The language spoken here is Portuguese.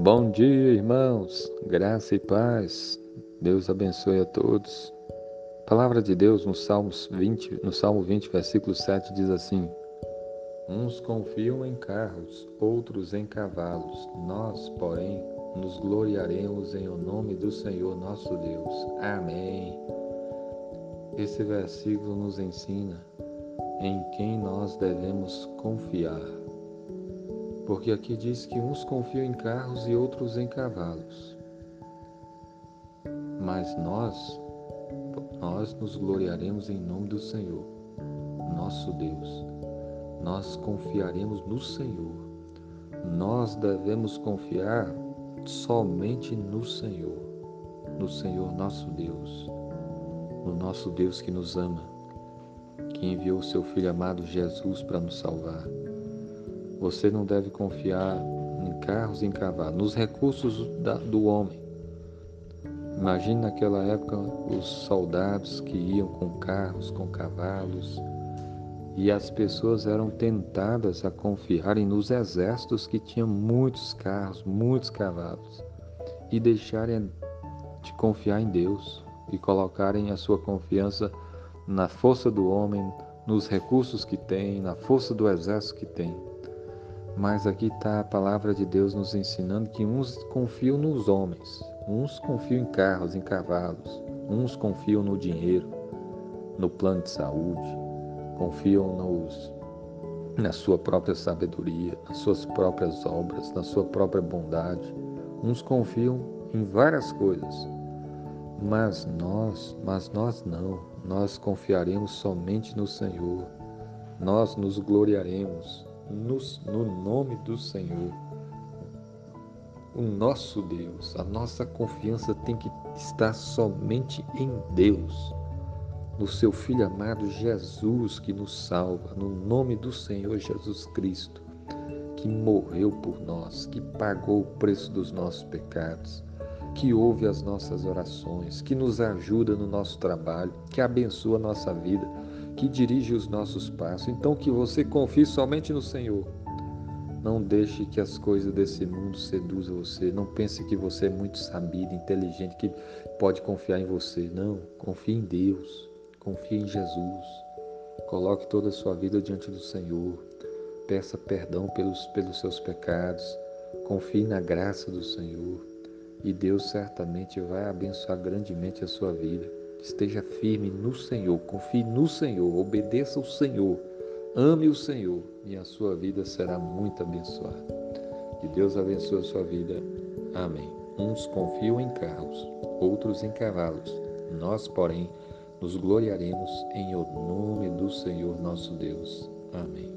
Bom dia, irmãos. Graça e paz. Deus abençoe a todos. A palavra de Deus no Salmos 20, no Salmo 20, versículo 7 diz assim: Uns confiam em carros, outros em cavalos. Nós, porém, nos gloriaremos em o nome do Senhor nosso Deus. Amém. Esse versículo nos ensina em quem nós devemos confiar. Porque aqui diz que uns confiam em carros e outros em cavalos. Mas nós, nós nos gloriaremos em nome do Senhor, nosso Deus. Nós confiaremos no Senhor. Nós devemos confiar somente no Senhor, no Senhor nosso Deus, no nosso Deus que nos ama que enviou seu Filho amado Jesus para nos salvar. Você não deve confiar em carros e em cavalos, nos recursos da, do homem. Imagine naquela época os soldados que iam com carros, com cavalos, e as pessoas eram tentadas a confiarem nos exércitos que tinham muitos carros, muitos cavalos, e deixarem de confiar em Deus e colocarem a sua confiança na força do homem, nos recursos que tem, na força do exército que tem. Mas aqui está a palavra de Deus nos ensinando que uns confiam nos homens, uns confiam em carros, em cavalos, uns confiam no dinheiro, no plano de saúde, confiam nos, na sua própria sabedoria, nas suas próprias obras, na sua própria bondade. Uns confiam em várias coisas, mas nós, mas nós não, nós confiaremos somente no Senhor. Nós nos gloriaremos nos, no nome do Senhor. O nosso Deus, a nossa confiança tem que estar somente em Deus, no seu Filho amado Jesus que nos salva, no nome do Senhor Jesus Cristo, que morreu por nós, que pagou o preço dos nossos pecados que ouve as nossas orações, que nos ajuda no nosso trabalho, que abençoa a nossa vida, que dirige os nossos passos. Então, que você confie somente no Senhor. Não deixe que as coisas desse mundo seduzam você. Não pense que você é muito sabido, inteligente, que pode confiar em você. Não, confie em Deus. Confie em Jesus. Coloque toda a sua vida diante do Senhor. Peça perdão pelos, pelos seus pecados. Confie na graça do Senhor e Deus certamente vai abençoar grandemente a sua vida. Esteja firme no Senhor, confie no Senhor, obedeça ao Senhor, ame o Senhor e a sua vida será muito abençoada. Que Deus abençoe a sua vida. Amém. Uns confiam em carros, outros em cavalos. Nós, porém, nos gloriaremos em o nome do Senhor nosso Deus. Amém.